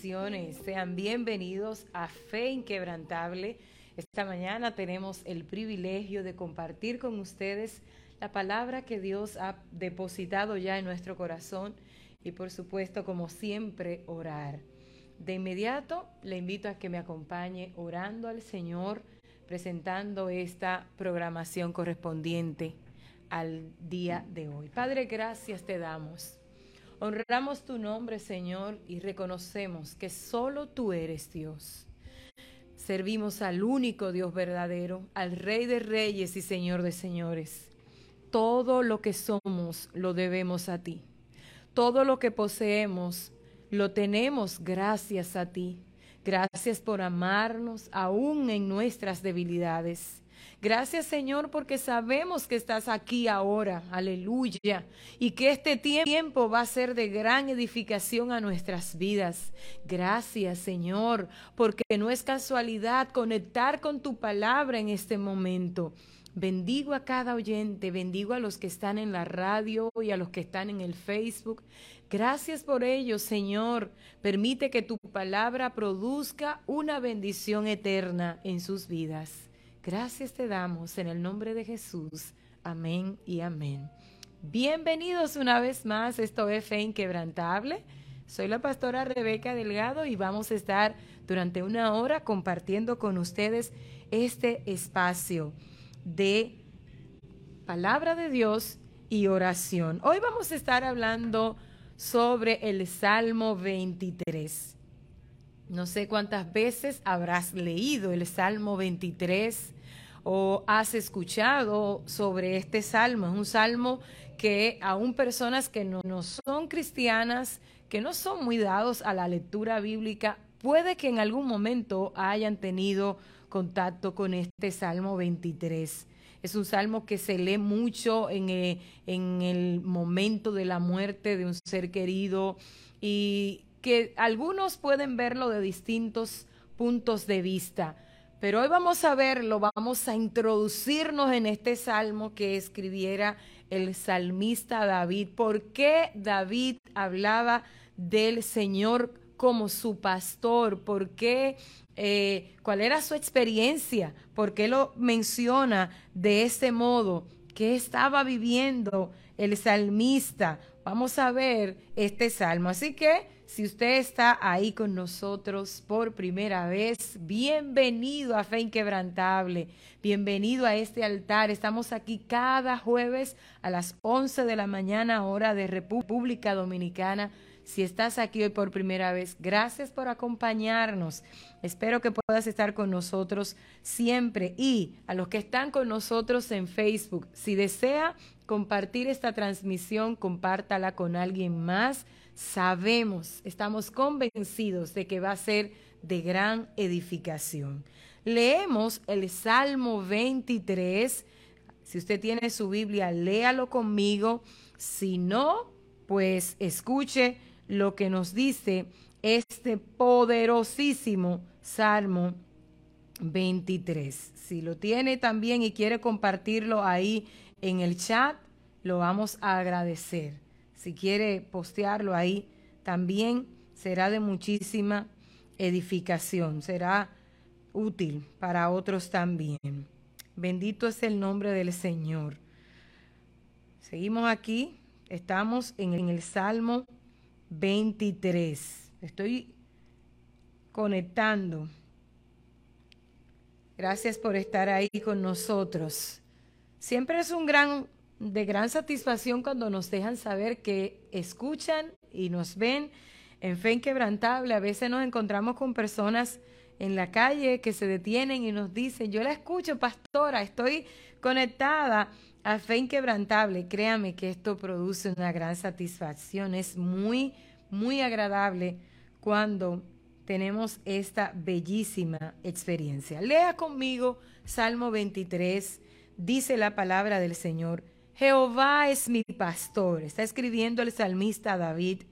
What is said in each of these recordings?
Sean bienvenidos a Fe Inquebrantable. Esta mañana tenemos el privilegio de compartir con ustedes la palabra que Dios ha depositado ya en nuestro corazón y por supuesto, como siempre, orar. De inmediato le invito a que me acompañe orando al Señor, presentando esta programación correspondiente al día de hoy. Padre, gracias te damos Honramos tu nombre, Señor, y reconocemos que solo tú eres Dios. Servimos al único Dios verdadero, al Rey de Reyes y Señor de Señores. Todo lo que somos lo debemos a ti. Todo lo que poseemos lo tenemos gracias a ti. Gracias por amarnos aún en nuestras debilidades. Gracias Señor porque sabemos que estás aquí ahora, aleluya, y que este tiempo va a ser de gran edificación a nuestras vidas. Gracias Señor porque no es casualidad conectar con tu palabra en este momento. Bendigo a cada oyente, bendigo a los que están en la radio y a los que están en el Facebook. Gracias por ello, Señor. Permite que tu palabra produzca una bendición eterna en sus vidas. Gracias te damos en el nombre de Jesús. Amén y amén. Bienvenidos una vez más. Esto es Fe Inquebrantable. Soy la pastora Rebeca Delgado y vamos a estar durante una hora compartiendo con ustedes este espacio de palabra de Dios y oración. Hoy vamos a estar hablando sobre el Salmo 23. No sé cuántas veces habrás leído el Salmo 23 o has escuchado sobre este salmo. Es un salmo que aún personas que no, no, son cristianas, que no son muy dados a la lectura bíblica, puede que en algún momento hayan tenido contacto con este Salmo 23. Es un salmo que se lee mucho en, eh, en el momento de la muerte de un ser querido y que algunos pueden verlo de distintos puntos de vista. Pero hoy vamos a verlo, vamos a introducirnos en este salmo que escribiera el salmista David. ¿Por qué David hablaba del Señor como su pastor? ¿Por qué? Eh, ¿Cuál era su experiencia? ¿Por qué lo menciona de ese modo? ¿Qué estaba viviendo el salmista? Vamos a ver este salmo. Así que si usted está ahí con nosotros por primera vez, bienvenido a Fe Inquebrantable, bienvenido a este altar. Estamos aquí cada jueves a las 11 de la mañana, hora de República Dominicana. Si estás aquí hoy por primera vez, gracias por acompañarnos. Espero que puedas estar con nosotros siempre. Y a los que están con nosotros en Facebook, si desea compartir esta transmisión, compártala con alguien más sabemos, estamos convencidos de que va a ser de gran edificación. Leemos el Salmo 23. Si usted tiene su Biblia, léalo conmigo. Si no, pues escuche lo que nos dice este poderosísimo Salmo 23. Si lo tiene también y quiere compartirlo ahí en el chat, lo vamos a agradecer. Si quiere postearlo ahí, también será de muchísima edificación, será útil para otros también. Bendito es el nombre del Señor. Seguimos aquí, estamos en, el Salmo 23. Estoy conectando. Gracias por estar ahí con nosotros. Siempre es un gran de gran satisfacción cuando nos dejan saber que escuchan y nos ven en fe inquebrantable. A veces nos encontramos con personas en la calle que se detienen y nos dicen, yo la escucho, pastora, estoy conectada a fe inquebrantable. Créame que esto produce una gran satisfacción. Es muy, muy agradable cuando tenemos esta bellísima experiencia. Lea conmigo Salmo 23, dice la palabra del Señor. Jehová es mi pastor. Está escribiendo el salmista David.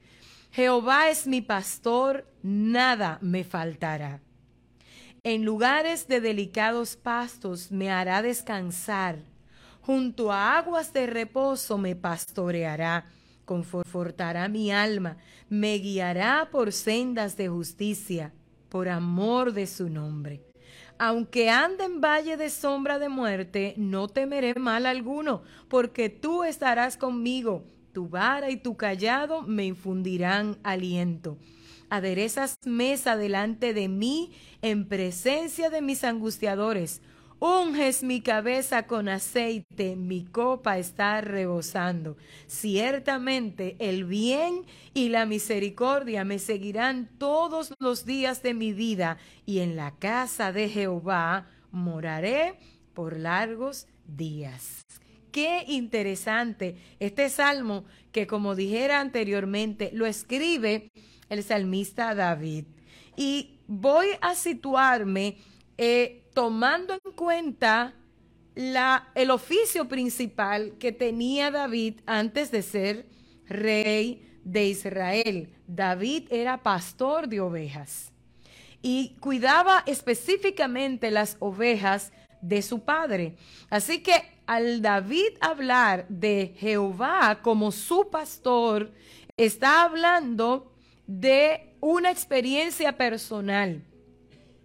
Jehová es mi pastor, nada me faltará. En lugares de delicados pastos me hará descansar. Junto a aguas de reposo me pastoreará. confortará mi alma, me guiará por sendas de justicia, por amor de su nombre. Aunque ande en valle de sombra de muerte, no temeré mal alguno, porque tú estarás conmigo, tu vara y tu callado me infundirán aliento. Aderezas mesa delante de mí en presencia de mis angustiadores Unges mi cabeza con aceite, mi copa está rebosando. Ciertamente el bien y la misericordia me seguirán todos los días de mi vida, y en la casa de Jehová moraré por largos días. Qué interesante este salmo que, como dijera anteriormente, lo escribe el salmista David. Y voy a situarme eh, tomando en cuenta el oficio principal que tenía David antes de ser rey de Israel. David era pastor de ovejas y cuidaba específicamente las ovejas de su padre. Así que al David hablar de Jehová como su pastor, está hablando de una experiencia personal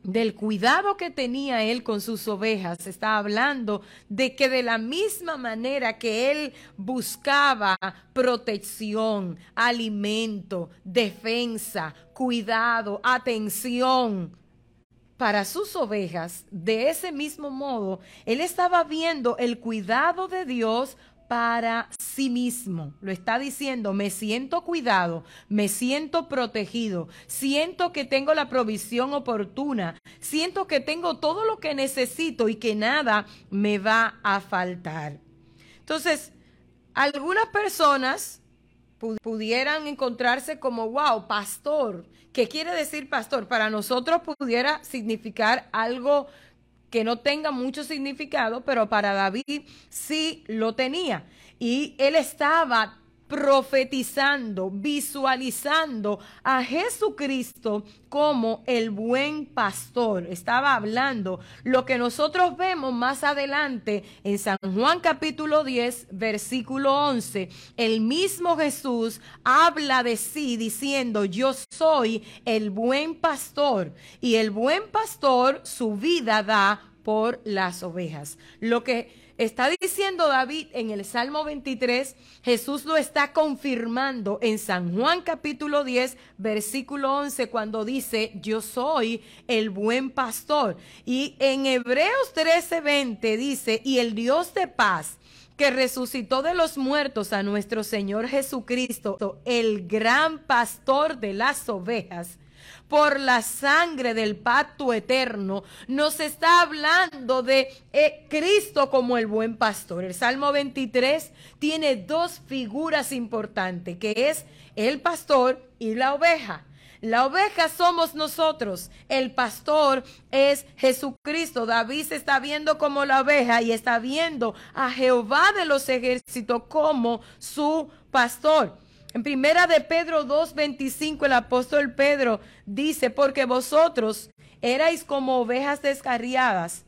del cuidado que tenía él con sus ovejas, está hablando de que de la misma manera que él buscaba protección, alimento, defensa, cuidado, atención para sus ovejas, de ese mismo modo, él estaba viendo el cuidado de Dios para sí mismo. Lo está diciendo, me siento cuidado, me siento protegido, siento que tengo la provisión oportuna, siento que tengo todo lo que necesito y que nada me va a faltar. Entonces, algunas personas pudieran encontrarse como, wow, pastor. ¿Qué quiere decir pastor? Para nosotros pudiera significar algo que no tenga mucho significado, pero para David sí lo tenía. Y él estaba profetizando, visualizando a Jesucristo como el buen pastor. Estaba hablando lo que nosotros vemos más adelante en San Juan capítulo 10, versículo 11. El mismo Jesús habla de sí diciendo, yo soy el buen pastor y el buen pastor su vida da por las ovejas. Lo que está diciendo David en el Salmo 23, Jesús lo está confirmando en San Juan capítulo 10, versículo 11, cuando dice, yo soy el buen pastor. Y en Hebreos 13, 20 dice, y el Dios de paz que resucitó de los muertos a nuestro Señor Jesucristo, el gran pastor de las ovejas, por la sangre del pacto eterno, nos está hablando de eh, Cristo como el buen pastor. El Salmo 23 tiene dos figuras importantes, que es el pastor y la oveja. La oveja somos nosotros, el pastor es Jesucristo. David se está viendo como la oveja y está viendo a Jehová de los ejércitos como su pastor. En primera de Pedro 2:25 el apóstol Pedro dice, porque vosotros erais como ovejas descarriadas,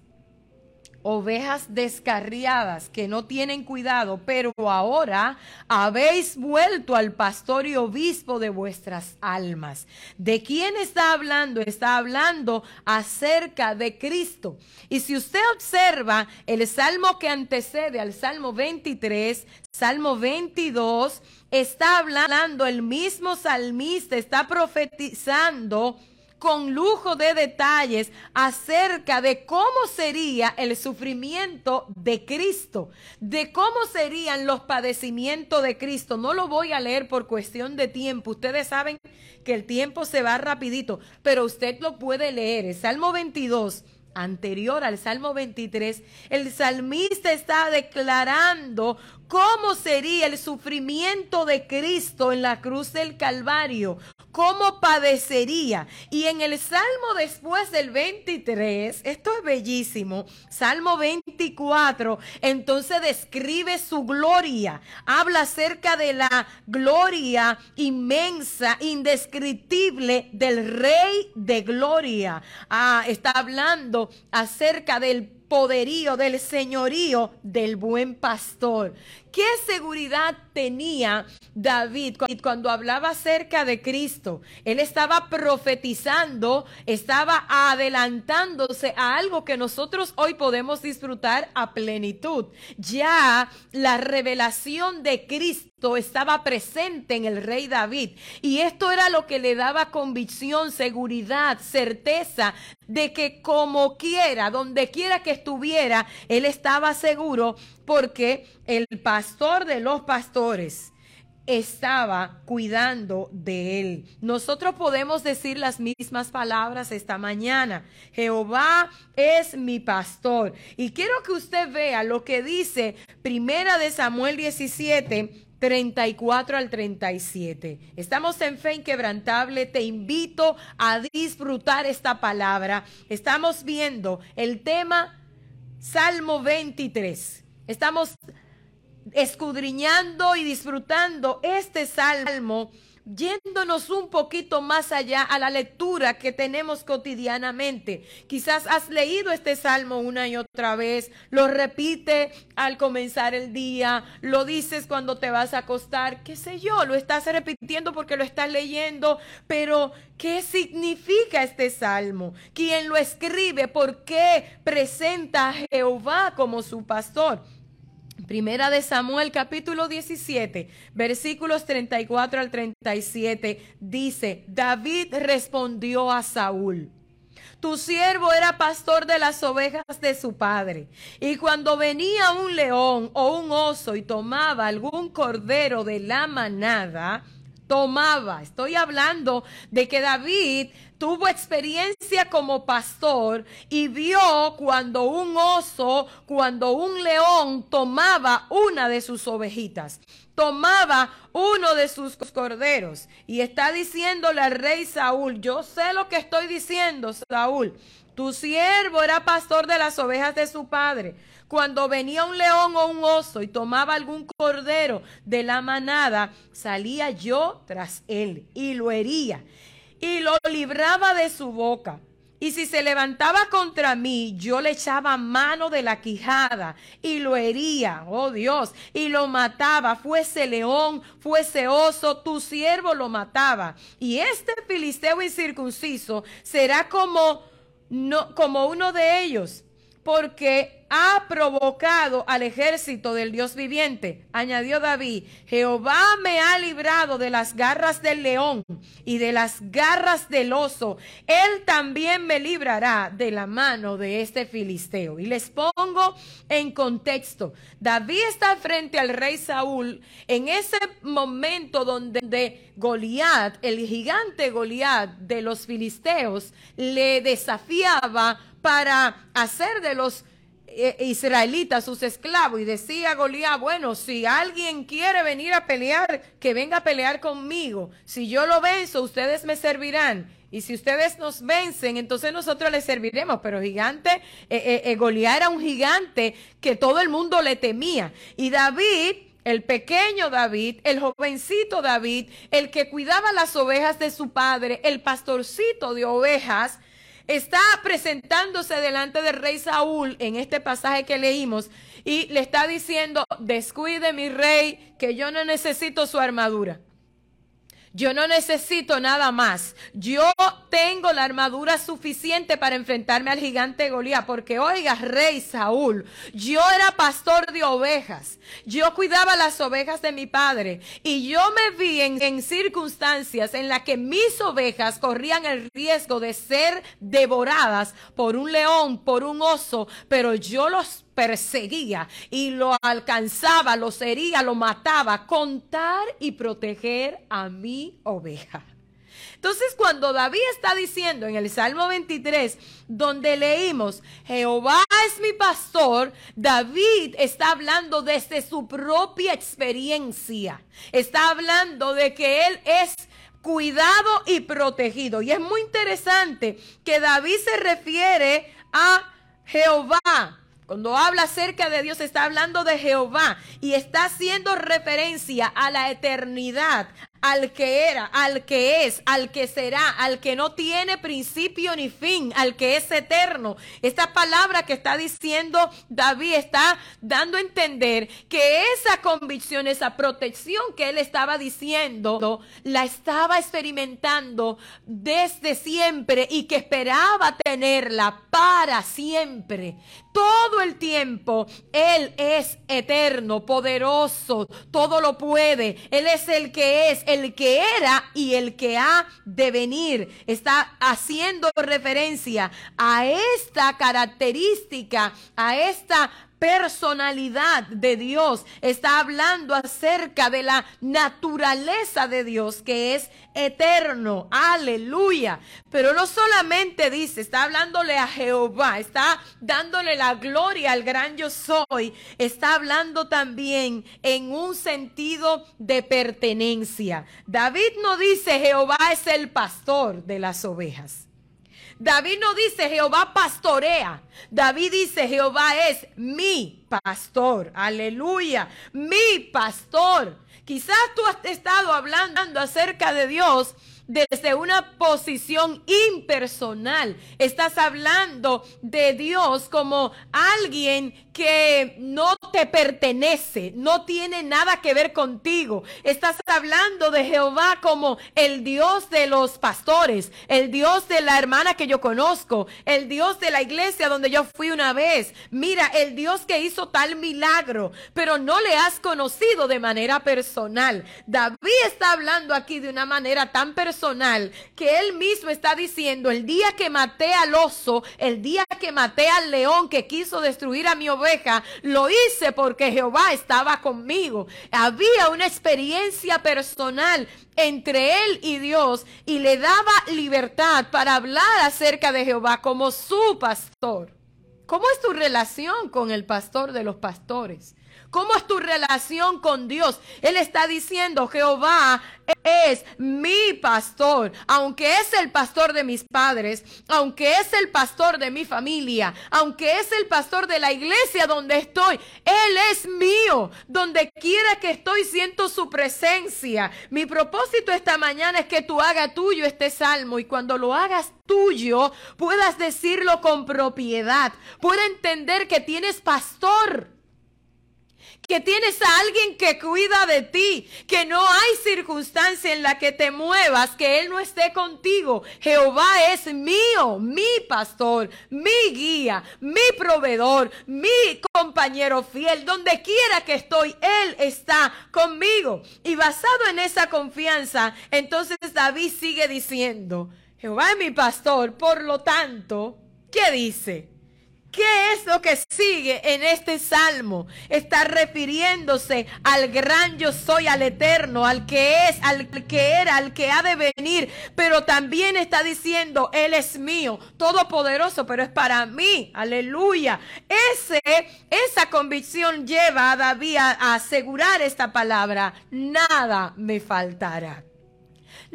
ovejas descarriadas que no tienen cuidado, pero ahora habéis vuelto al pastor y obispo de vuestras almas. ¿De quién está hablando? Está hablando acerca de Cristo. Y si usted observa el salmo que antecede al salmo 23, salmo 22, está hablando el mismo salmista, está profetizando con lujo de detalles acerca de cómo sería el sufrimiento de Cristo, de cómo serían los padecimientos de Cristo. No lo voy a leer por cuestión de tiempo. Ustedes saben que el tiempo se va rapidito, pero usted lo puede leer. El Salmo 22 anterior al Salmo 23, el salmista está declarando cómo sería el sufrimiento de Cristo en la cruz del Calvario, cómo padecería. Y en el Salmo después del 23, esto es bellísimo, Salmo 24, entonces describe su gloria, habla acerca de la gloria inmensa, indescriptible del Rey de Gloria. Ah, está hablando acerca del poderío, del señorío del buen pastor. ¿Qué seguridad tenía David cuando hablaba acerca de Cristo? Él estaba profetizando, estaba adelantándose a algo que nosotros hoy podemos disfrutar a plenitud. Ya la revelación de Cristo estaba presente en el rey David. Y esto era lo que le daba convicción, seguridad, certeza de que como quiera, donde quiera que estuviera, él estaba seguro porque el pastor de los pastores estaba cuidando de él. Nosotros podemos decir las mismas palabras esta mañana. Jehová es mi pastor. Y quiero que usted vea lo que dice Primera de Samuel 17, 34 al 37. Estamos en fe inquebrantable. Te invito a disfrutar esta palabra. Estamos viendo el tema Salmo 23. Estamos escudriñando y disfrutando este salmo yéndonos un poquito más allá a la lectura que tenemos cotidianamente. Quizás has leído este salmo una y otra vez, lo repite al comenzar el día, lo dices cuando te vas a acostar, qué sé yo, lo estás repitiendo porque lo estás leyendo, pero ¿qué significa este salmo? ¿Quién lo escribe? ¿Por qué presenta a Jehová como su pastor? Primera de Samuel capítulo 17, versículos 34 al 37, dice, David respondió a Saúl, tu siervo era pastor de las ovejas de su padre, y cuando venía un león o un oso y tomaba algún cordero de la manada, tomaba. Estoy hablando de que David tuvo experiencia como pastor y vio cuando un oso, cuando un león tomaba una de sus ovejitas, tomaba uno de sus corderos. Y está diciéndole al rey Saúl, yo sé lo que estoy diciendo, Saúl, tu siervo era pastor de las ovejas de su padre. Cuando venía un león o un oso y tomaba algún cordero de la manada, salía yo tras él y lo hería y lo libraba de su boca. Y si se levantaba contra mí, yo le echaba mano de la quijada y lo hería, oh Dios, y lo mataba, fuese león, fuese oso, tu siervo lo mataba. Y este filisteo incircunciso será como, no, como uno de ellos, porque ha provocado al ejército del Dios viviente. Añadió David, Jehová me ha librado de las garras del león y de las garras del oso. Él también me librará de la mano de este filisteo. Y les pongo en contexto. David está frente al rey Saúl en ese momento donde Goliat, el gigante Goliat de los filisteos, le desafiaba para hacer de los israelitas, sus esclavos, y decía Goliat, bueno, si alguien quiere venir a pelear, que venga a pelear conmigo. Si yo lo venzo, ustedes me servirán. Y si ustedes nos vencen, entonces nosotros les serviremos. Pero gigante, eh, eh, Goliat era un gigante que todo el mundo le temía. Y David el pequeño David, el jovencito David, el que cuidaba las ovejas de su padre, el pastorcito de ovejas, está presentándose delante del rey Saúl en este pasaje que leímos y le está diciendo, descuide mi rey, que yo no necesito su armadura. Yo no necesito nada más. Yo tengo la armadura suficiente para enfrentarme al gigante Goliat. Porque oiga, rey Saúl, yo era pastor de ovejas. Yo cuidaba las ovejas de mi padre. Y yo me vi en, en circunstancias en las que mis ovejas corrían el riesgo de ser devoradas por un león, por un oso. Pero yo los perseguía y lo alcanzaba, lo sería, lo mataba, contar y proteger a mi oveja. Entonces cuando David está diciendo en el Salmo 23, donde leímos, Jehová es mi pastor, David está hablando desde su propia experiencia. Está hablando de que él es cuidado y protegido. Y es muy interesante que David se refiere a Jehová cuando habla acerca de Dios está hablando de Jehová y está haciendo referencia a la eternidad, al que era, al que es, al que será, al que no tiene principio ni fin, al que es eterno. Esta palabra que está diciendo David está dando a entender que esa convicción, esa protección que él estaba diciendo, la estaba experimentando desde siempre y que esperaba tenerla para siempre. Todo el tiempo Él es eterno, poderoso, todo lo puede. Él es el que es, el que era y el que ha de venir. Está haciendo referencia a esta característica, a esta personalidad de Dios, está hablando acerca de la naturaleza de Dios que es eterno. Aleluya. Pero no solamente dice, está hablándole a Jehová, está dándole la gloria al gran yo soy, está hablando también en un sentido de pertenencia. David no dice Jehová es el pastor de las ovejas. David no dice Jehová pastorea. David dice Jehová es mi pastor. Aleluya. Mi pastor. Quizás tú has estado hablando acerca de Dios desde una posición impersonal. Estás hablando de Dios como alguien que no te pertenece, no tiene nada que ver contigo. Estás hablando de Jehová como el Dios de los pastores, el Dios de la hermana que yo conozco, el Dios de la iglesia donde yo fui una vez. Mira, el Dios que hizo tal milagro, pero no le has conocido de manera personal. David está hablando aquí de una manera tan personal que él mismo está diciendo, el día que maté al oso, el día que maté al león que quiso destruir a mi lo hice porque Jehová estaba conmigo. Había una experiencia personal entre él y Dios y le daba libertad para hablar acerca de Jehová como su pastor. ¿Cómo es tu relación con el pastor de los pastores? ¿Cómo es tu relación con Dios? Él está diciendo, Jehová es mi pastor, aunque es el pastor de mis padres, aunque es el pastor de mi familia, aunque es el pastor de la iglesia donde estoy, Él es mío. Donde quiera que estoy, siento su presencia. Mi propósito esta mañana es que tú hagas tuyo este salmo y cuando lo hagas tuyo, puedas decirlo con propiedad, pueda entender que tienes pastor que tienes a alguien que cuida de ti, que no hay circunstancia en la que te muevas, que Él no esté contigo. Jehová es mío, mi pastor, mi guía, mi proveedor, mi compañero fiel. Donde quiera que estoy, Él está conmigo. Y basado en esa confianza, entonces David sigue diciendo, Jehová es mi pastor, por lo tanto, ¿qué dice? ¿Qué es lo que sigue en este salmo? Está refiriéndose al gran yo soy, al eterno, al que es, al que era, al que ha de venir. Pero también está diciendo, Él es mío, todopoderoso, pero es para mí. Aleluya. Ese, esa convicción lleva a David a asegurar esta palabra. Nada me faltará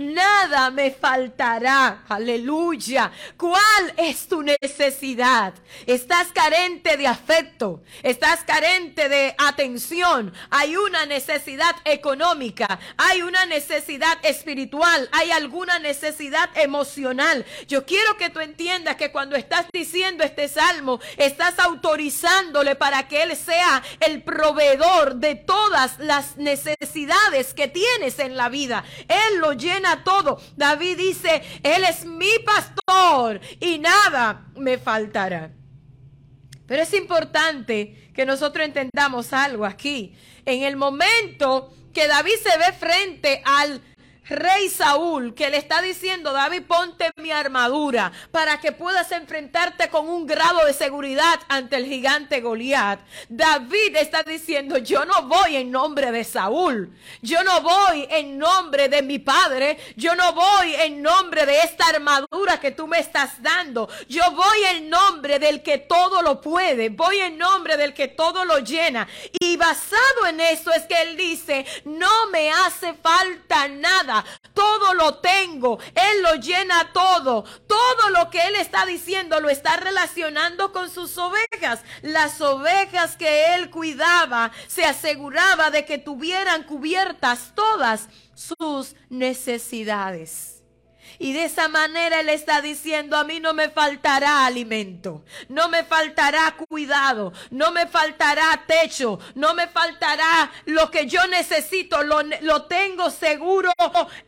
nada me faltará. Aleluya. ¿Cuál es tu necesidad? ¿Estás carente de afecto? ¿Estás carente de atención? Hay una necesidad económica, hay una necesidad espiritual, hay alguna necesidad emocional. Yo quiero que tú entiendas que cuando estás diciendo este salmo, estás autorizándole para que Él sea el proveedor de todas las necesidades que tienes en la vida. Él lo llena todo. David dice, Él es mi pastor y nada me faltará. Pero es importante que nosotros entendamos algo aquí. En el momento que David se ve frente al rey Saúl que le está diciendo, David, ponte mi armadura para que puedas enfrentarte con un grado de seguridad ante el gigante Goliat. David está diciendo, yo no voy en nombre de Saúl, yo no voy en nombre de mi padre, yo no voy en nombre de esta armadura que tú me estás dando, yo voy en nombre del que todo lo puede, voy en nombre del que todo lo llena. Y basado en eso es que él dice, no me hace falta nada todo lo tengo, Él lo llena todo, todo lo que Él está diciendo lo está relacionando con sus ovejas. Las ovejas que Él cuidaba se aseguraba de que tuvieran cubiertas todas sus necesidades. Y de esa manera Él está diciendo, a mí no me faltará alimento, no me faltará cuidado, no me faltará techo, no me faltará lo que yo necesito, lo, lo tengo seguro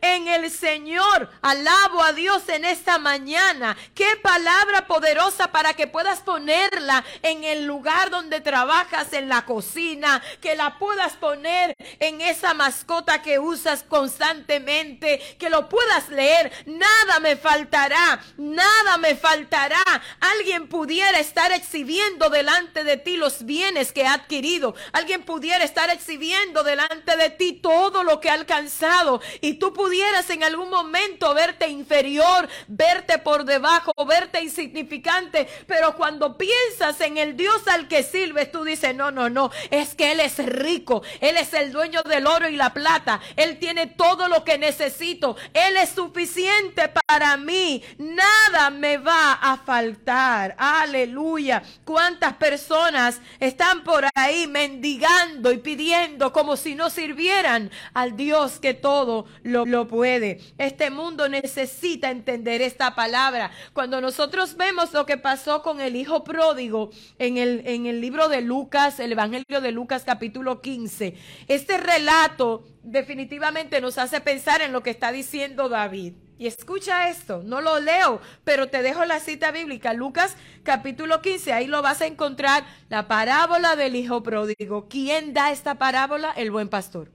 en el Señor. Alabo a Dios en esta mañana. Qué palabra poderosa para que puedas ponerla en el lugar donde trabajas, en la cocina, que la puedas poner en esa mascota que usas constantemente, que lo puedas leer nada me faltará, nada me faltará. Alguien pudiera estar exhibiendo delante de ti los bienes que ha adquirido. Alguien pudiera estar exhibiendo delante de ti todo lo que ha alcanzado. Y tú pudieras en algún momento verte inferior, verte por debajo, verte insignificante. Pero cuando piensas en el Dios al que sirves, tú dices, no, no, no, es que Él es rico. Él es el dueño del oro y la plata. Él tiene todo lo que necesito. Él es suficiente para mí. Nada me va a faltar. Aleluya. ¿Cuántas personas están por ahí mendigando y pidiendo como si no sirvieran al Dios que todo lo, lo puede? Este mundo necesita entender esta palabra. Cuando nosotros vemos lo que pasó con el hijo pródigo en el, en el libro de Lucas, el Evangelio de Lucas capítulo 15, este relato definitivamente nos hace pensar en lo que está diciendo David. Y escucha esto, no lo leo, pero te dejo la cita bíblica, Lucas capítulo 15, ahí lo vas a encontrar, la parábola del hijo pródigo. ¿Quién da esta parábola? El buen pastor.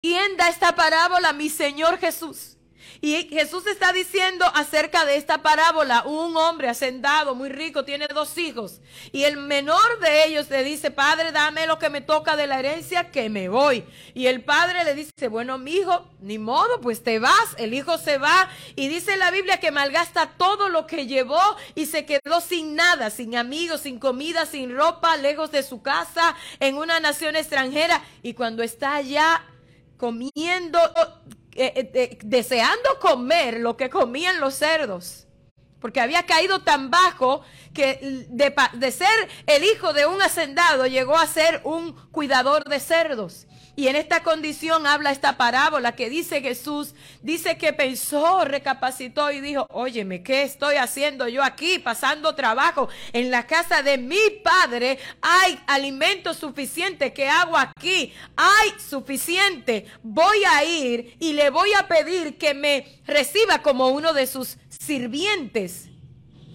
¿Quién da esta parábola? Mi Señor Jesús. Y Jesús está diciendo acerca de esta parábola, un hombre hacendado, muy rico, tiene dos hijos. Y el menor de ellos le dice, Padre, dame lo que me toca de la herencia, que me voy. Y el padre le dice, bueno, mi hijo, ni modo, pues te vas. El hijo se va y dice la Biblia que malgasta todo lo que llevó y se quedó sin nada, sin amigos, sin comida, sin ropa, lejos de su casa, en una nación extranjera. Y cuando está allá comiendo eh, eh, deseando comer lo que comían los cerdos, porque había caído tan bajo que de, de ser el hijo de un hacendado llegó a ser un cuidador de cerdos. Y en esta condición habla esta parábola que dice Jesús, dice que pensó, recapacitó y dijo, óyeme, ¿qué estoy haciendo yo aquí pasando trabajo? En la casa de mi padre hay alimento suficiente. ¿Qué hago aquí? Hay suficiente. Voy a ir y le voy a pedir que me reciba como uno de sus sirvientes.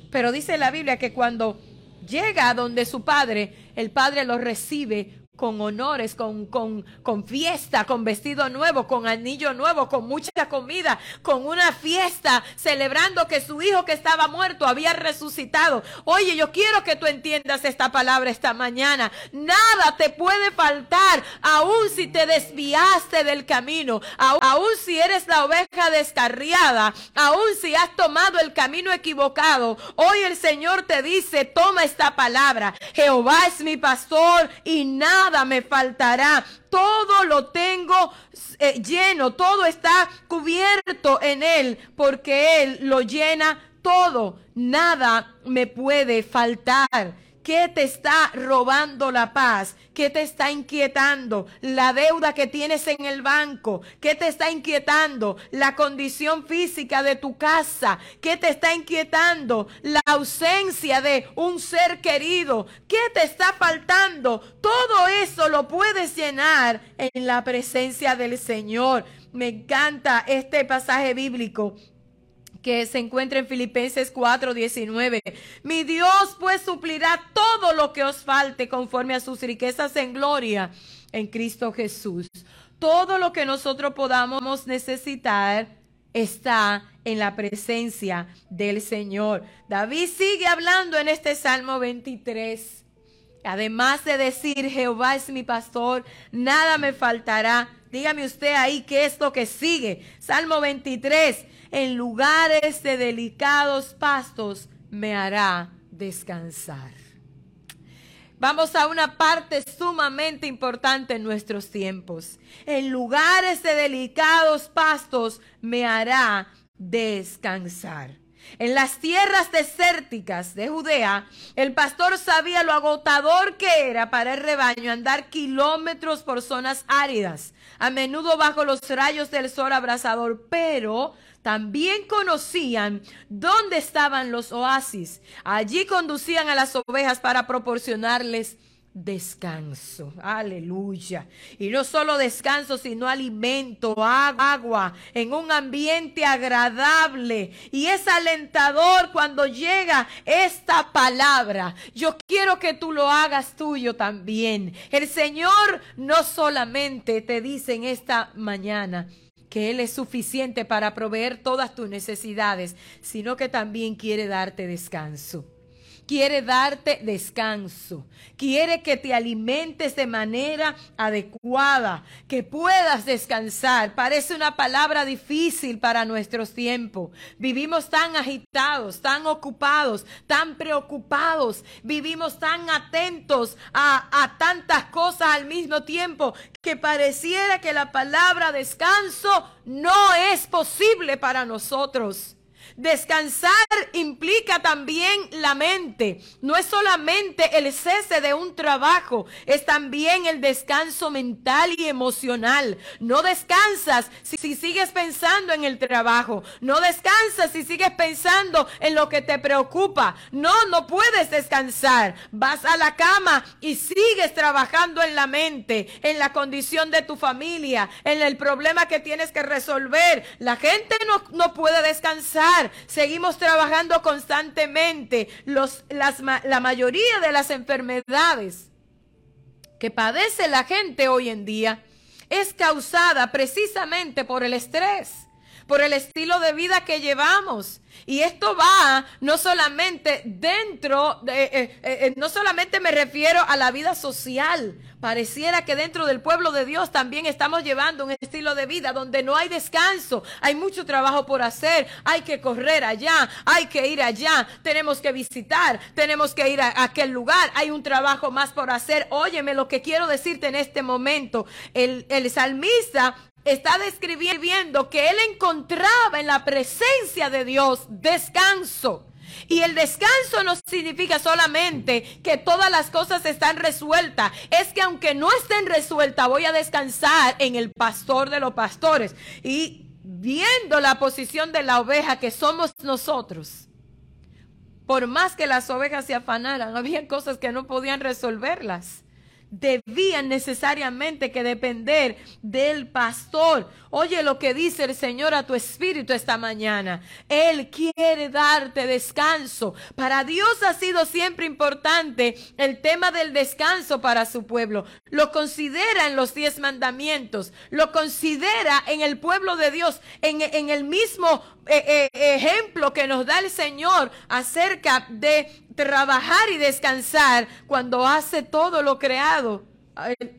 Pero dice la Biblia que cuando llega donde su padre, el padre lo recibe con honores, con, con, con fiesta, con vestido nuevo, con anillo nuevo, con mucha comida, con una fiesta, celebrando que su hijo que estaba muerto había resucitado. Oye, yo quiero que tú entiendas esta palabra esta mañana. Nada te puede faltar, aun si te desviaste del camino, aun si eres la oveja descarriada, aun si has tomado el camino equivocado. Hoy el Señor te dice, toma esta palabra. Jehová es mi pastor y nada me faltará. Todo lo tengo eh, lleno, todo está cubierto en Él, porque Él lo llena todo. Nada me puede faltar. ¿Qué te está robando la paz? ¿Qué te está inquietando? La deuda que tienes en el banco. ¿Qué te está inquietando? La condición física de tu casa. ¿Qué te está inquietando? La ausencia de un ser querido. ¿Qué te está faltando? Todo eso lo puedes llenar en la presencia del Señor. Me encanta este pasaje bíblico que se encuentra en Filipenses 4:19. Mi Dios pues suplirá todo lo que os falte conforme a sus riquezas en gloria en Cristo Jesús. Todo lo que nosotros podamos necesitar está en la presencia del Señor. David sigue hablando en este Salmo 23. Además de decir, Jehová es mi pastor, nada me faltará. Dígame usted ahí qué es lo que sigue. Salmo 23 en lugares de delicados pastos me hará descansar. Vamos a una parte sumamente importante en nuestros tiempos. En lugares de delicados pastos me hará descansar. En las tierras desérticas de Judea, el pastor sabía lo agotador que era para el rebaño andar kilómetros por zonas áridas, a menudo bajo los rayos del sol abrasador, pero también conocían dónde estaban los oasis. Allí conducían a las ovejas para proporcionarles descanso. Aleluya. Y no solo descanso, sino alimento, agua, en un ambiente agradable. Y es alentador cuando llega esta palabra. Yo quiero que tú lo hagas tuyo también. El Señor no solamente te dice en esta mañana, que Él es suficiente para proveer todas tus necesidades, sino que también quiere darte descanso quiere darte descanso, quiere que te alimentes de manera adecuada, que puedas descansar. Parece una palabra difícil para nuestros tiempos. Vivimos tan agitados, tan ocupados, tan preocupados, vivimos tan atentos a, a tantas cosas al mismo tiempo que pareciera que la palabra descanso no es posible para nosotros. Descansar implica también la mente. No es solamente el cese de un trabajo, es también el descanso mental y emocional. No descansas si, sigues pensando en el trabajo. No descansas si sigues pensando en lo que te preocupa. No, no puedes descansar. Vas a la cama y sigues trabajando en la mente, en la condición de tu familia, en el problema que tienes que resolver. La gente no, no puede descansar seguimos trabajando constantemente. Los, las, la mayoría de las enfermedades que padece la gente hoy en día es causada precisamente por el estrés, por el estilo de vida que llevamos. Y esto va no solamente dentro, de, eh, eh, eh, no solamente me refiero a la vida social, pareciera que dentro del pueblo de Dios también estamos llevando un estilo de vida donde no hay descanso, hay mucho trabajo por hacer, hay que correr allá, hay que ir allá, tenemos que visitar, tenemos que ir a, aquel lugar, hay un trabajo más por hacer. Óyeme lo que quiero decirte en este momento, el, el salmista está describiendo que él encontraba en la presencia de Dios descanso. Y el descanso no significa solamente que todas las cosas están resueltas. Es que aunque no estén resueltas, voy a descansar en el pastor de los pastores. Y viendo la posición de la oveja que somos nosotros, por más que las ovejas se afanaran, había cosas que no podían resolverlas debían necesariamente que depender del pastor. Oye lo que dice el Señor a tu espíritu esta mañana. Él quiere darte descanso. Para Dios ha sido siempre importante el tema del descanso para su pueblo. Lo considera en los diez mandamientos. Lo considera en el pueblo de Dios, en, en el mismo eh, eh, ejemplo que nos da el Señor acerca de trabajar y descansar cuando hace todo lo creado.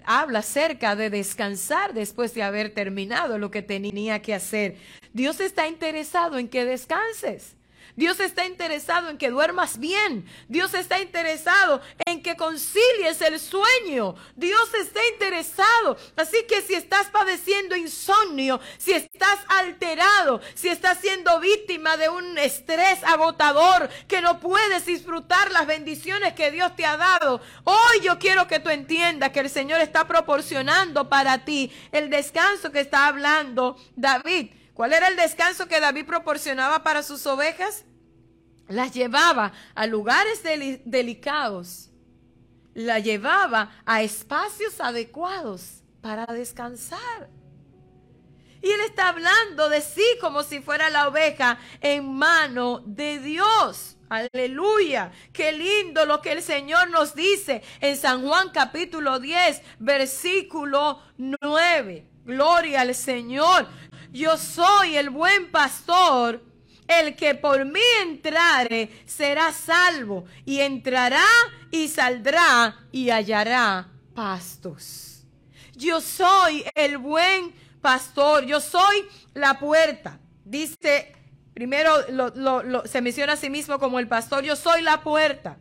habla acerca de descansar después de haber terminado lo que tenía que hacer. Dios está interesado en que descanses. Dios está interesado en que duermas bien. Dios está interesado en que concilies el sueño. Dios está interesado. Así que si estás padeciendo insomnio, si estás alterado, si estás siendo víctima de un estrés agotador, que no puedes disfrutar las bendiciones que Dios te ha dado, hoy yo quiero que tú entiendas que el Señor está proporcionando para ti el descanso que está hablando David. ¿Cuál era el descanso que David proporcionaba para sus ovejas? Las llevaba a lugares delicados. La llevaba a espacios adecuados para descansar. Y él está hablando de sí como si fuera la oveja en mano de Dios. Aleluya. Qué lindo lo que el Señor nos dice en San Juan capítulo 10, versículo 9. Gloria al Señor. Yo soy el buen pastor. El que por mí entrare será salvo y entrará y saldrá y hallará pastos. Yo soy el buen pastor, yo soy la puerta. Dice, primero se menciona a sí mismo como el pastor, yo soy la puerta.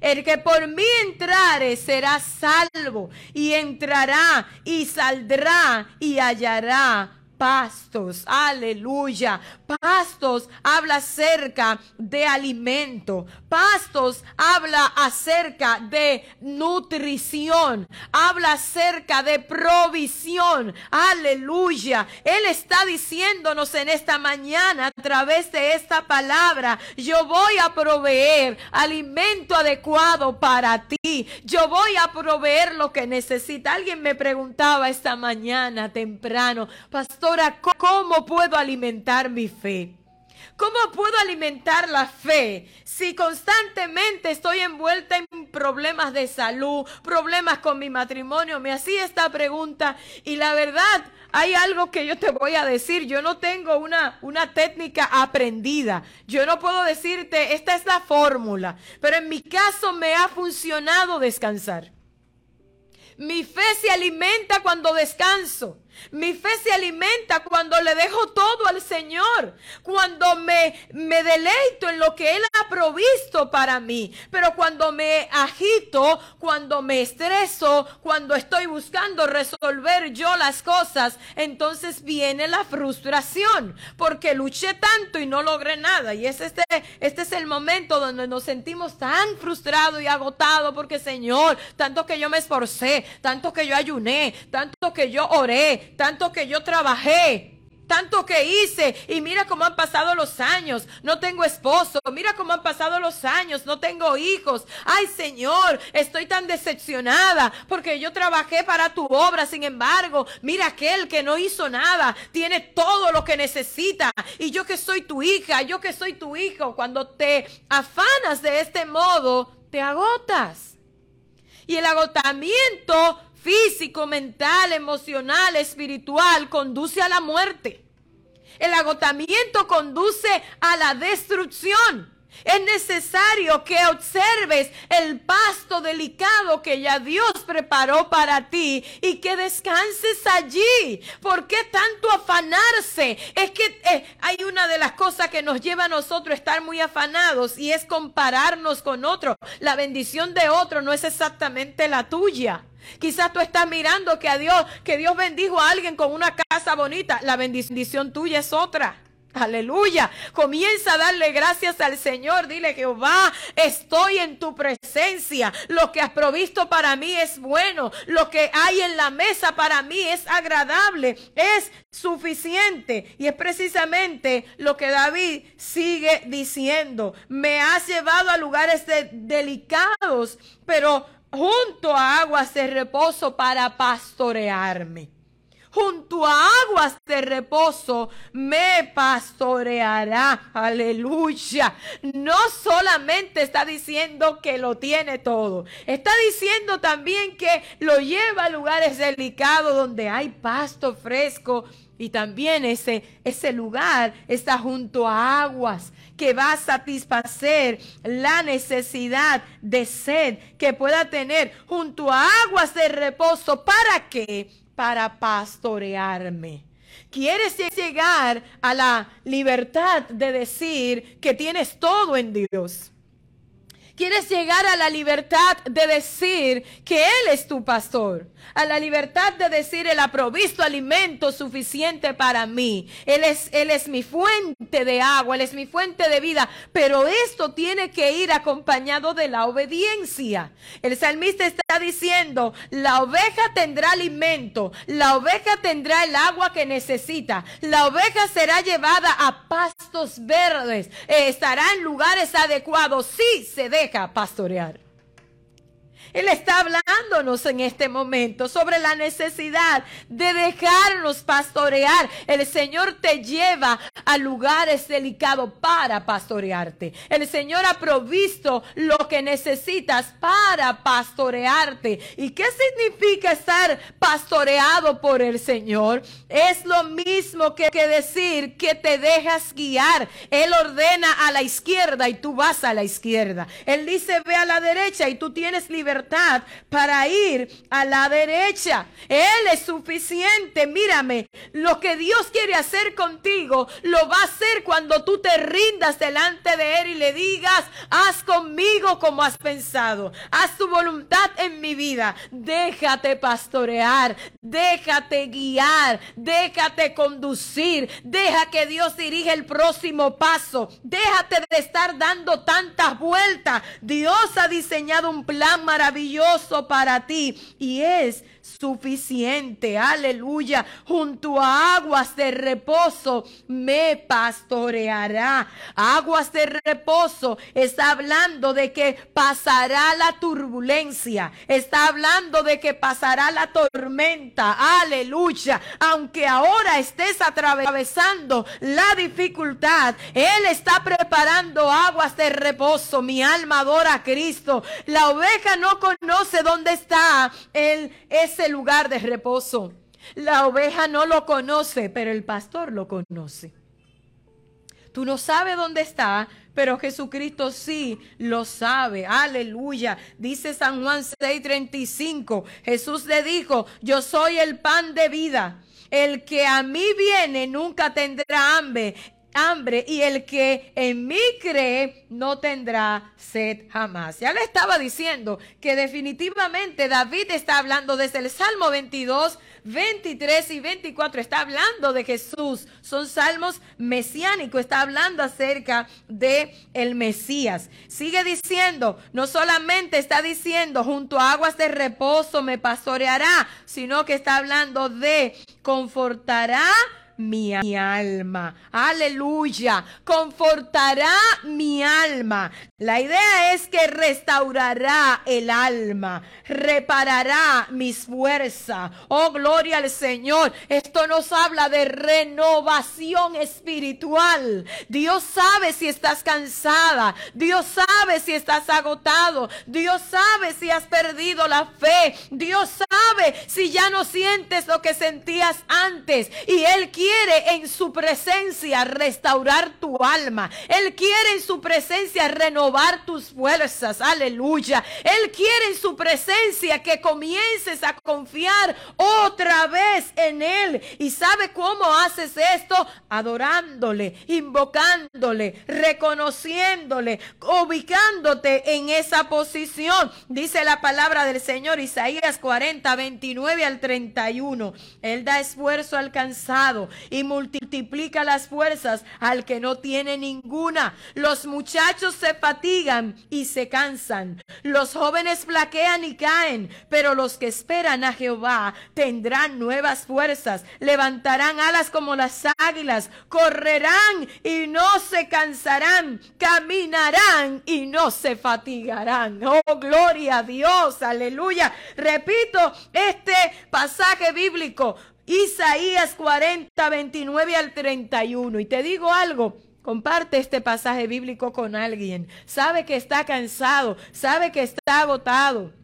El que por mí entrare será salvo y entrará y saldrá y hallará pastos. Aleluya. Pastos habla acerca de alimento. Pastos habla acerca de nutrición. Habla acerca de provisión. Aleluya. Él está diciéndonos en esta mañana a través de esta palabra, yo voy a proveer alimento adecuado para ti. Yo voy a proveer lo que necesita. Alguien me preguntaba esta mañana temprano, pastora, ¿cómo puedo alimentar mi fe? ¿Cómo puedo alimentar la fe si constantemente estoy envuelta en problemas de salud, problemas con mi matrimonio? Me hacía esta pregunta y la verdad, hay algo que yo te voy a decir. Yo no tengo una, una técnica aprendida. Yo no puedo decirte, esta es la fórmula. Pero en mi caso me ha funcionado descansar. Mi fe se alimenta cuando descanso. Mi fe se alimenta cuando le dejo todo al Señor, cuando me, me deleito en lo que Él ha provisto para mí. Pero cuando me agito, cuando me estreso, cuando estoy buscando resolver yo las cosas, entonces viene la frustración, porque luché tanto y no logré nada. Y es este, este es el momento donde nos sentimos tan frustrados y agotados, porque Señor, tanto que yo me esforcé, tanto que yo ayuné, tanto que yo oré, tanto que yo trabajé, tanto que hice y mira cómo han pasado los años, no tengo esposo, mira cómo han pasado los años, no tengo hijos. Ay Señor, estoy tan decepcionada porque yo trabajé para tu obra, sin embargo, mira aquel que no hizo nada, tiene todo lo que necesita y yo que soy tu hija, yo que soy tu hijo, cuando te afanas de este modo, te agotas. Y el agotamiento físico, mental, emocional, espiritual, conduce a la muerte. El agotamiento conduce a la destrucción. Es necesario que observes el pasto delicado que ya Dios preparó para ti y que descanses allí. ¿Por qué tanto afanarse? Es que eh, hay una de las cosas que nos lleva a nosotros estar muy afanados y es compararnos con otro. La bendición de otro no es exactamente la tuya. Quizás tú estás mirando que a Dios, que Dios bendijo a alguien con una casa bonita. La bendición tuya es otra. Aleluya. Comienza a darle gracias al Señor. Dile, Jehová, estoy en tu presencia. Lo que has provisto para mí es bueno. Lo que hay en la mesa para mí es agradable. Es suficiente. Y es precisamente lo que David sigue diciendo. Me has llevado a lugares delicados, pero junto a aguas de reposo para pastorearme. Junto a aguas de reposo me pastoreará. Aleluya. No solamente está diciendo que lo tiene todo. Está diciendo también que lo lleva a lugares delicados donde hay pasto fresco. Y también ese, ese lugar está junto a aguas que va a satisfacer la necesidad de sed que pueda tener junto a aguas de reposo. ¿Para qué? Para pastorearme. ¿Quieres llegar a la libertad de decir que tienes todo en Dios? ¿Quieres llegar a la libertad de decir que Él es tu pastor? a la libertad de decir, Él ha provisto alimento suficiente para mí. Él es, él es mi fuente de agua, Él es mi fuente de vida. Pero esto tiene que ir acompañado de la obediencia. El salmista está diciendo, la oveja tendrá alimento, la oveja tendrá el agua que necesita, la oveja será llevada a pastos verdes, eh, estará en lugares adecuados si se deja pastorear. Él está hablándonos en este momento sobre la necesidad de dejarnos pastorear. El Señor te lleva a lugares delicados para pastorearte. El Señor ha provisto lo que necesitas para pastorearte. ¿Y qué significa estar pastoreado por el Señor? Es lo mismo que, decir que te dejas guiar. Él ordena a la izquierda y tú vas a la izquierda. Él dice ve a la derecha y tú tienes libertad para ir a la derecha. Él es suficiente. Mírame, lo que Dios quiere hacer contigo, lo va a hacer cuando tú te rindas delante de Él y le digas, haz conmigo como has pensado, haz tu voluntad en mi vida, déjate pastorear, déjate guiar, déjate conducir, deja que Dios dirija el próximo paso, déjate de estar dando tantas vueltas. Dios ha diseñado un plan maravilloso para ti y es suficiente. Aleluya. Junto a aguas de reposo me pastoreará. Aguas de reposo está hablando de que pasará la turbulencia. Está hablando de que pasará la tormenta. Aleluya. Aunque ahora estés atravesando la dificultad, Él está preparando aguas de reposo. Mi alma adora a Cristo. La oveja no conoce dónde está el, ese lugar de reposo. La oveja no lo conoce, pero el pastor lo conoce. Tú no sabes dónde está, pero Jesucristo sí lo sabe. Aleluya. Dice San Juan 6:35. Jesús le dijo, yo soy el pan de vida. El que a mí viene nunca tendrá hambre hambre y el que en mí cree no tendrá sed jamás. Ya le estaba diciendo que definitivamente David está hablando desde el Salmo 22, 23 y 24, está hablando de Jesús. Son salmos mesiánicos, está hablando acerca de el Mesías. Sigue diciendo, no solamente está diciendo junto a aguas de reposo me pastoreará, sino que está hablando de confortará mi, alma. Aleluya. Confortará mi alma. La idea es que restaurará el alma, reparará mis fuerzas. Oh, gloria al Señor. Esto nos habla de renovación espiritual. Dios sabe si estás cansada. Dios sabe si estás agotado. Dios sabe si has perdido la fe. Dios sabe si ya no sientes lo que sentías antes. Y Él quiere quiere en su presencia restaurar tu alma. Él quiere en su presencia renovar tus fuerzas. Aleluya. Él quiere en su presencia que comiences a confiar otra vez en Él. ¿Y sabe cómo haces esto? Adorándole, invocándole, reconociéndole, ubicándote en esa posición. Dice la palabra del Señor Isaías 40, 29 al 31. Él da esfuerzo alcanzado y multiplica las fuerzas al que no tiene ninguna. Los muchachos se fatigan y se cansan. Los jóvenes flaquean y caen, pero los que esperan a Jehová tendrán nuevas fuerzas, levantarán alas como las águilas, correrán y no se cansarán, caminarán y no se fatigarán. Oh, gloria a Dios, aleluya. Repito este pasaje bíblico. Isaías 40, 29 al 31. Y te digo algo, Comparte este pasaje bíblico con alguien. Sabe que está cansado, sabe que está agotado.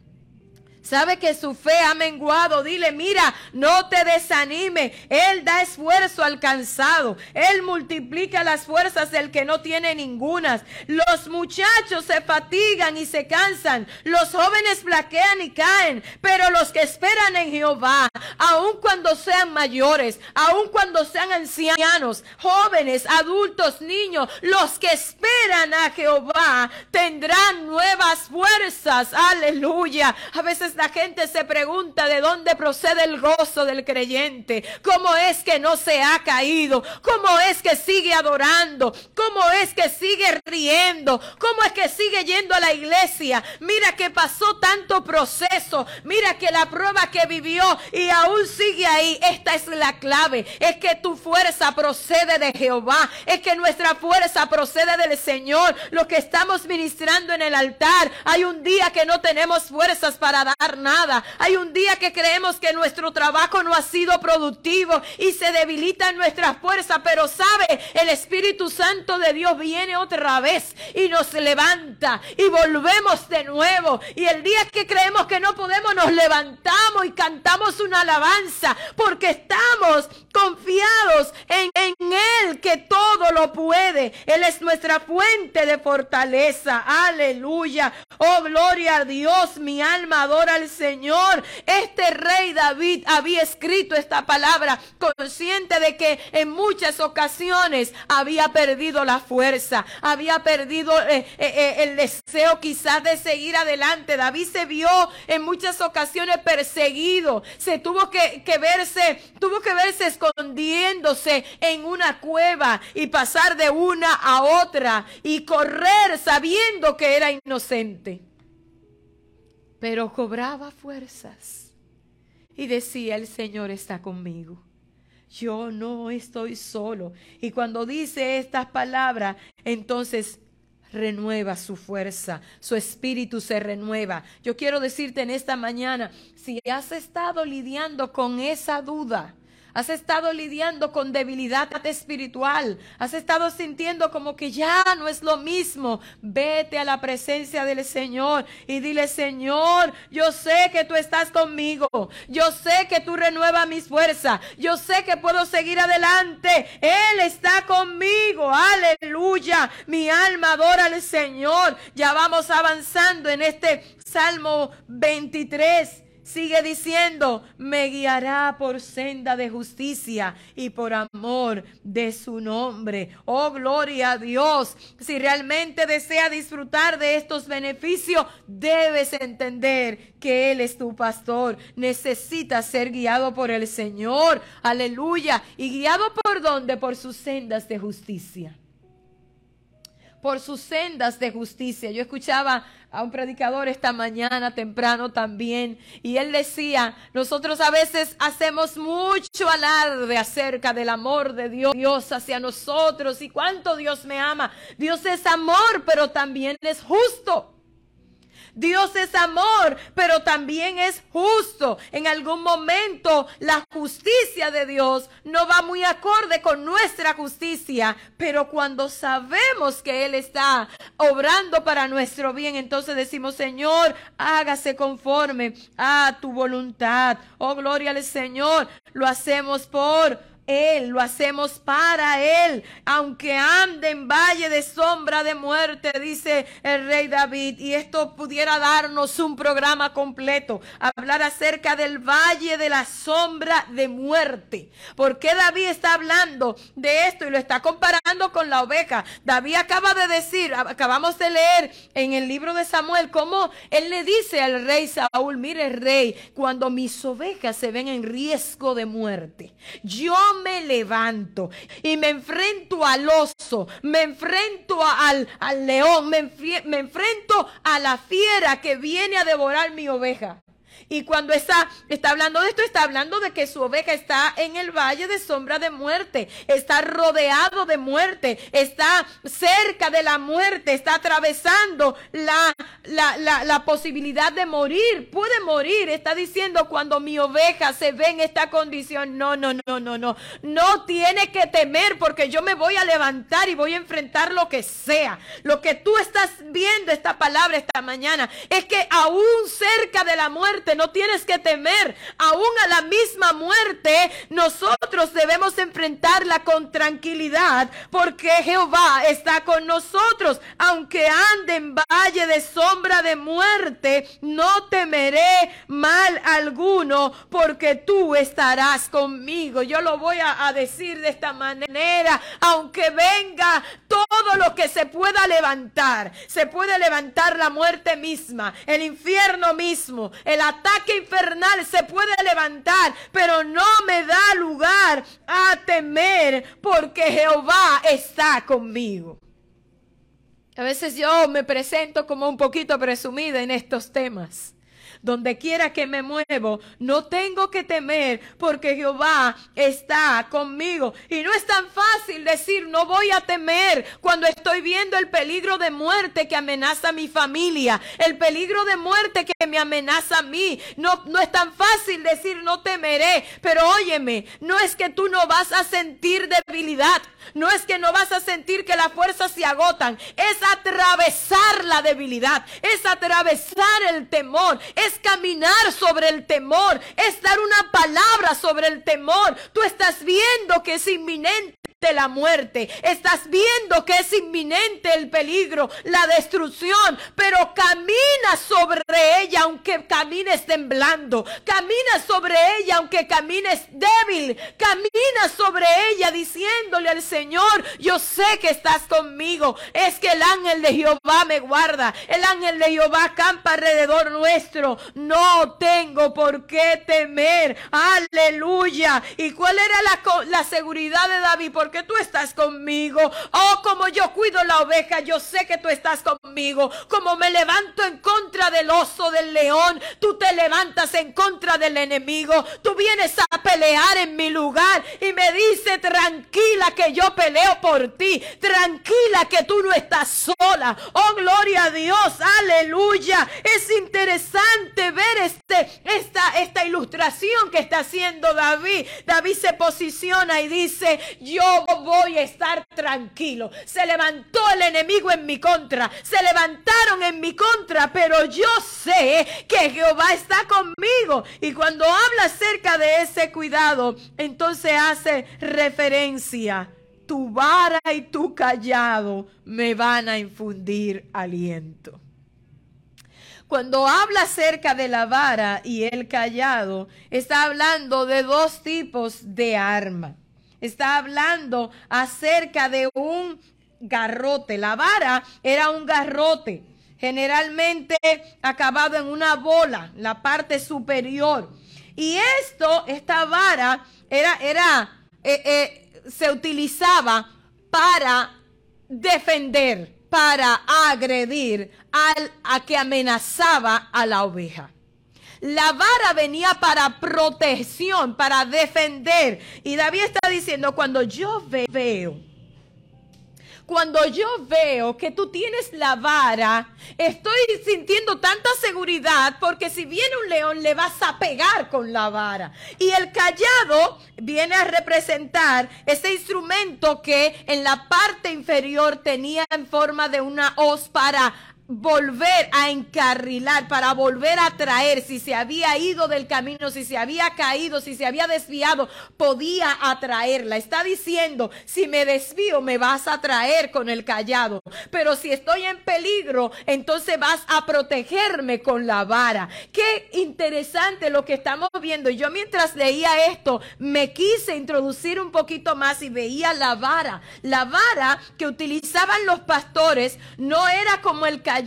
Sabe que su fe ha menguado. Dile, mira, no te desanime. Él da esfuerzo al cansado. Él multiplica las fuerzas del que no tiene ningunas. Los muchachos se fatigan y se cansan. Los jóvenes flaquean y caen. Pero los que esperan en Jehová, aun cuando sean mayores, aun cuando sean ancianos, jóvenes, adultos, niños, los que esperan a Jehová tendrán nuevas fuerzas. Aleluya. A veces la gente se pregunta de dónde procede el gozo del creyente. ¿Cómo es que no se ha caído? ¿Cómo es que sigue adorando? ¿Cómo es que sigue riendo? ¿Cómo es que sigue yendo a la iglesia? Mira que pasó tanto proceso. Mira que la prueba que vivió y aún sigue ahí. Esta es la clave. Es que tu fuerza procede de Jehová. Es que nuestra fuerza procede del Señor. Lo que estamos ministrando en el altar. Hay un día que no tenemos fuerzas para dar nada. Hay un día que creemos que nuestro trabajo no ha sido productivo y se debilita nuestra fuerza, pero sabe, el Espíritu Santo de Dios viene otra vez y nos levanta y volvemos de nuevo. Y el día que creemos que no podemos, nos levantamos y cantamos una alabanza porque estamos confiados en, en Él que todo lo puede. Él es nuestra fuente de fortaleza. Aleluya. Oh, gloria a Dios. Mi alma adora al Señor. Este rey David había escrito esta palabra consciente de que en muchas ocasiones había perdido la fuerza, había perdido eh, eh, eh, el deseo quizás de seguir adelante. David se vio en muchas ocasiones perseguido, se tuvo que, que verse, tuvo que verse escondiéndose en una cueva y pasar de una a otra y correr sabiendo que era inocente. Pero cobraba fuerzas y decía, el Señor está conmigo. Yo no estoy solo. Y cuando dice estas palabras, entonces renueva su fuerza, su espíritu se renueva. Yo quiero decirte en esta mañana, si has estado lidiando con esa duda, Has estado lidiando con debilidad espiritual. Has estado sintiendo como que ya no es lo mismo. Vete a la presencia del Señor y dile, Señor, yo sé que tú estás conmigo. Yo sé que tú renuevas mis fuerzas. Yo sé que puedo seguir adelante. Él está conmigo. Aleluya. Mi alma adora al Señor. Ya vamos avanzando en este Salmo 23. Sigue diciendo, me guiará por senda de justicia y por amor de su nombre. Oh, gloria a Dios. Si realmente desea disfrutar de estos beneficios, debes entender que Él es tu pastor. Necesitas ser guiado por el Señor. Aleluya. ¿Y guiado por dónde? Por sus sendas de justicia por sus sendas de justicia. Yo escuchaba a un predicador esta mañana temprano también y él decía, nosotros a veces hacemos mucho alarde acerca del amor de Dios, Dios hacia nosotros y cuánto Dios me ama. Dios es amor, pero también es justo. Dios es amor, pero también es justo. En algún momento la justicia de Dios no va muy acorde con nuestra justicia, pero cuando sabemos que Él está obrando para nuestro bien, entonces decimos, Señor, hágase conforme a tu voluntad. Oh, gloria al Señor. Lo hacemos por él, lo hacemos para Él. Aunque ande en valle de sombra de muerte, dice el rey David. Y esto pudiera darnos un programa completo. Hablar acerca del valle de la sombra de muerte. ¿Por qué David está hablando de esto y lo está comparando con la oveja? David acaba de decir, acabamos de leer en el libro de Samuel, cómo él le dice al rey Saúl, mire rey, cuando mis ovejas se ven en riesgo de muerte, yo me levanto y me enfrento al oso, me enfrento al, al león, me, me enfrento a la fiera que viene a devorar mi oveja. Y cuando está, está hablando de esto, está hablando de que su oveja está en el valle de sombra de muerte, está rodeado de muerte, está cerca de la muerte, está atravesando la, la, la, posibilidad de morir, puede morir. Está diciendo cuando mi oveja se ve en esta condición, no, no, no, no, no, no tiene que temer porque yo me voy a levantar y voy a enfrentar lo que sea. Lo que tú estás viendo esta palabra esta mañana es que aún cerca de la muerte, no tienes que temer. Aún a la misma muerte, nosotros debemos enfrentarla con tranquilidad, porque Jehová está con nosotros. Aunque ande en valle de sombra de muerte, no temeré mal alguno, porque tú estarás conmigo. Yo lo voy a, decir de esta manera, aunque venga todo lo que se pueda levantar, se puede levantar la muerte misma, el infierno mismo, el ataque que infernal se puede levantar, pero no me da lugar a temer porque Jehová está conmigo. A veces yo me presento como un poquito presumida en estos temas. Donde quiera que me muevo, no tengo que temer porque Jehová está conmigo. Y no es tan fácil decir no voy a temer cuando estoy viendo el peligro de muerte que amenaza a mi familia, el peligro de muerte que me amenaza a mí. No, no es tan fácil decir no temeré, pero óyeme, no es que tú no vas a sentir debilidad, no es que no vas a sentir que las fuerzas se agotan, es atravesar la debilidad, es atravesar el temor, es caminar sobre el temor, es dar una palabra sobre el temor. Tú estás viendo que es inminente la muerte. Estás viendo que es inminente el peligro, la destrucción, pero camina sobre ella aunque camines temblando. Camina sobre ella aunque camines débil. Camina sobre ella diciéndole al Señor, yo sé que estás conmigo. Es que el ángel de Jehová me guarda. El ángel de Jehová campa alrededor nuestro. No tengo por qué temer. Aleluya. ¿Y cuál era la, seguridad de David? Tú estás conmigo. Oh, como yo cuido la oveja, yo sé que tú estás conmigo. Como me levanto en contra del oso, del león, tú te levantas en contra del enemigo. Tú vienes a pelear en mi lugar y me dice, tranquila que yo peleo por ti. Tranquila que tú no estás sola. Oh, gloria a Dios. Aleluya. Es interesante ver este, esta, esta ilustración que está haciendo David. David se posiciona y dice, yo voy a estar tranquilo. Se levantó el enemigo en mi contra, se levantaron en mi contra, pero yo sé que Jehová está conmigo. Y cuando habla acerca de ese cuidado, entonces hace referencia. Tu vara y tu callado me van a infundir aliento. Cuando habla acerca de la vara y el callado, está hablando de dos tipos de arma está hablando acerca de un garrote. La vara era un garrote, generalmente acabado en una bola, la parte superior. Y esto, esta vara, era, era, eh, eh, se utilizaba para defender, para agredir al a que amenazaba a la oveja. La vara venía para protección, para defender. Y David está diciendo, cuando yo veo, cuando yo veo que tú tienes la vara, estoy sintiendo tanta seguridad porque si viene un león le vas a pegar con la vara. Y el callado viene a representar ese instrumento que en la parte inferior tenía en forma de una hoz para volver a encarrilar, para volver a traer, si se había ido del camino, si se había caído, si se había desviado, podía atraerla. Está diciendo, si me desvío, me vas a traer con el callado. Pero si estoy en peligro, entonces vas a protegerme con la vara. Qué interesante lo que estamos viendo. Yo mientras leía esto, me quise introducir un poquito más y veía la vara. La vara que utilizaban los pastores no era como el callado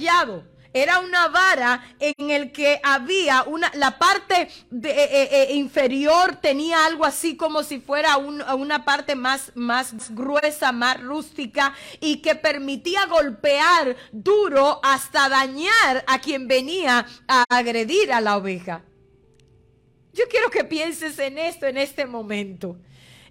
era una vara en el que había una, la parte de, eh, eh, eh, inferior tenía algo así como si fuera una parte más, más gruesa, más rústica y que permitía golpear duro hasta dañar a quien venía a agredir a la oveja. Yo quiero que pienses en esto en este momento.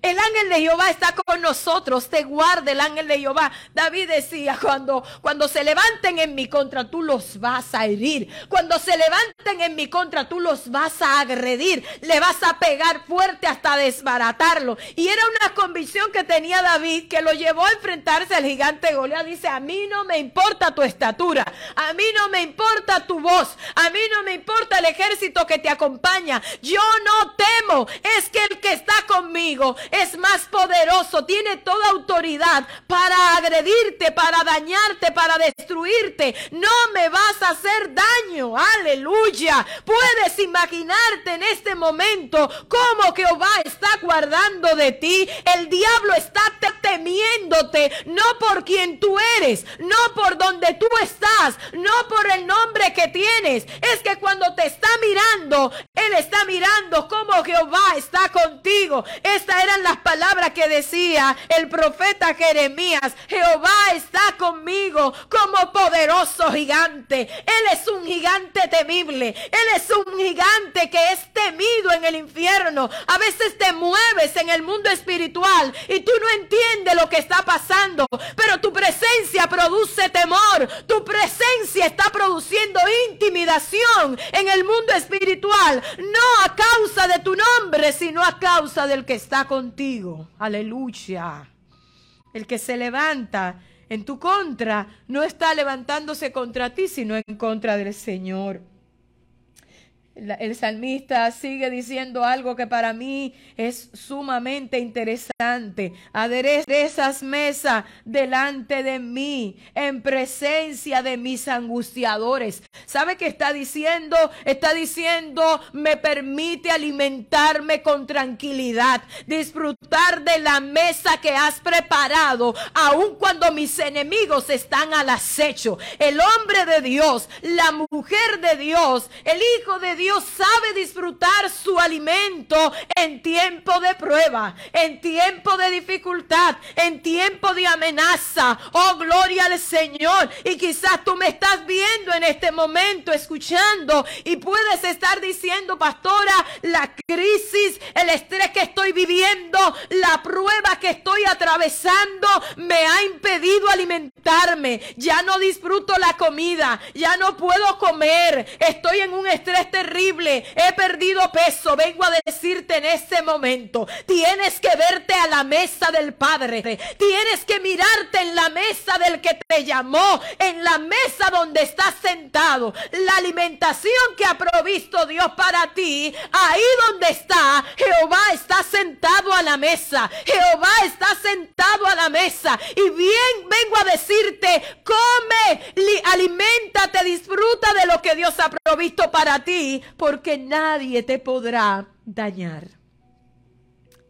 El ángel de Jehová está con nosotros, te guarda el ángel de Jehová. David decía, cuando, cuando se levanten en mi contra, tú los vas a herir. Cuando se levanten en mi contra, tú los vas a agredir. Le vas a pegar fuerte hasta desbaratarlo. Y era una convicción que tenía David que lo llevó a enfrentarse al gigante Goliat. Dice, a mí no me importa tu estatura, a mí no me importa tu voz, a mí no me importa el ejército que te acompaña. Yo no temo, es que el que está conmigo es más poderoso, tiene toda autoridad para agredirte, para dañarte, para destruirte. No me vas a hacer daño. Aleluya. Puedes imaginarte en este momento cómo Jehová está guardando de ti. El diablo está temiéndote, no por quien tú eres, no por donde tú estás, no por el nombre que tienes. Es que cuando te está mirando, Él está mirando cómo Jehová está contigo. Esta era las palabras que decía el profeta Jeremías. Jehová está conmigo como poderoso gigante. Él es un gigante temible. Él es un gigante que es temido en el infierno. A veces te mueves en el mundo espiritual y tú no entiendes lo que está pasando, pero tu presencia produce temor. Tu presencia está produciendo intimidación en el mundo espiritual, no a causa de tu nombre, sino a causa del que está contigo. Aleluya. El que se levanta en tu contra no está levantándose contra ti, sino en contra del Señor el salmista sigue diciendo algo que para mí es sumamente interesante. Aderezas mesa delante de mí, en presencia de mis angustiadores. ¿Sabe qué está diciendo? Está diciendo, me permite alimentarme con tranquilidad, disfrutar de la mesa que has preparado, aun cuando mis enemigos están al acecho. El hombre de Dios, la mujer de Dios, el hijo de Dios, Dios sabe disfrutar su alimento en tiempo de prueba, en tiempo de dificultad, en tiempo de amenaza. Oh, gloria al Señor. Y quizás tú me estás viendo en este momento, escuchando, y puedes estar diciendo, pastora, la crisis, el estrés que estoy viviendo, la prueba que estoy atravesando, me ha impedido alimentarme. Ya no disfruto la comida, ya no puedo comer, estoy en un estrés terrible he perdido peso, vengo a decirte en este momento, tienes que verte a la mesa del Padre, tienes que mirarte en la mesa del que te llamó, en la mesa donde estás sentado, la alimentación que ha provisto Dios para ti, ahí donde está, Jehová está sentado a la mesa, Jehová está sentado a la mesa. Y bien vengo a decirte, come, alimentate, disfruta de lo que Dios ha provisto para ti, porque nadie te podrá dañar.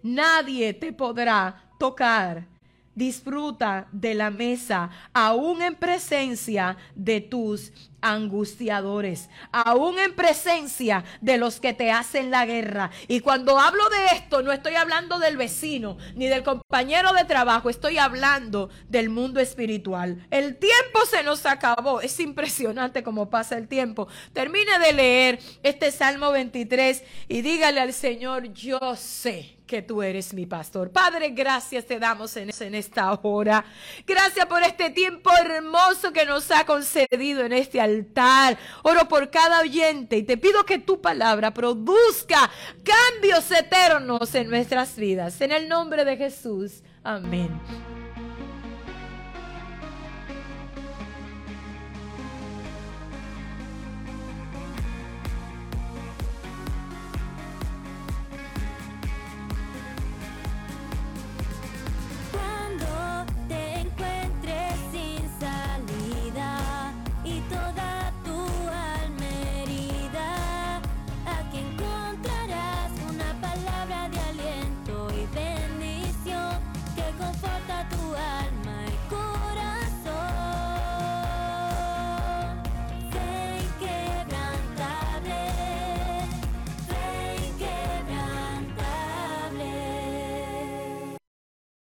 Nadie te podrá tocar. Disfruta de la mesa, aún en presencia de tus angustiadores, aún en presencia de los que te hacen la guerra. Y cuando hablo de esto, no estoy hablando del vecino ni del compañero de trabajo, estoy hablando del mundo espiritual. El tiempo se nos acabó, es impresionante cómo pasa el tiempo. Termine de leer este Salmo 23 y dígale al Señor, yo sé que tú eres mi pastor. Padre, gracias te damos en, en, esta hora. Gracias por este tiempo hermoso que nos ha concedido en este Oro por cada oyente y te pido que tu palabra produzca cambios eternos en nuestras vidas. En el nombre de Jesús. Amén.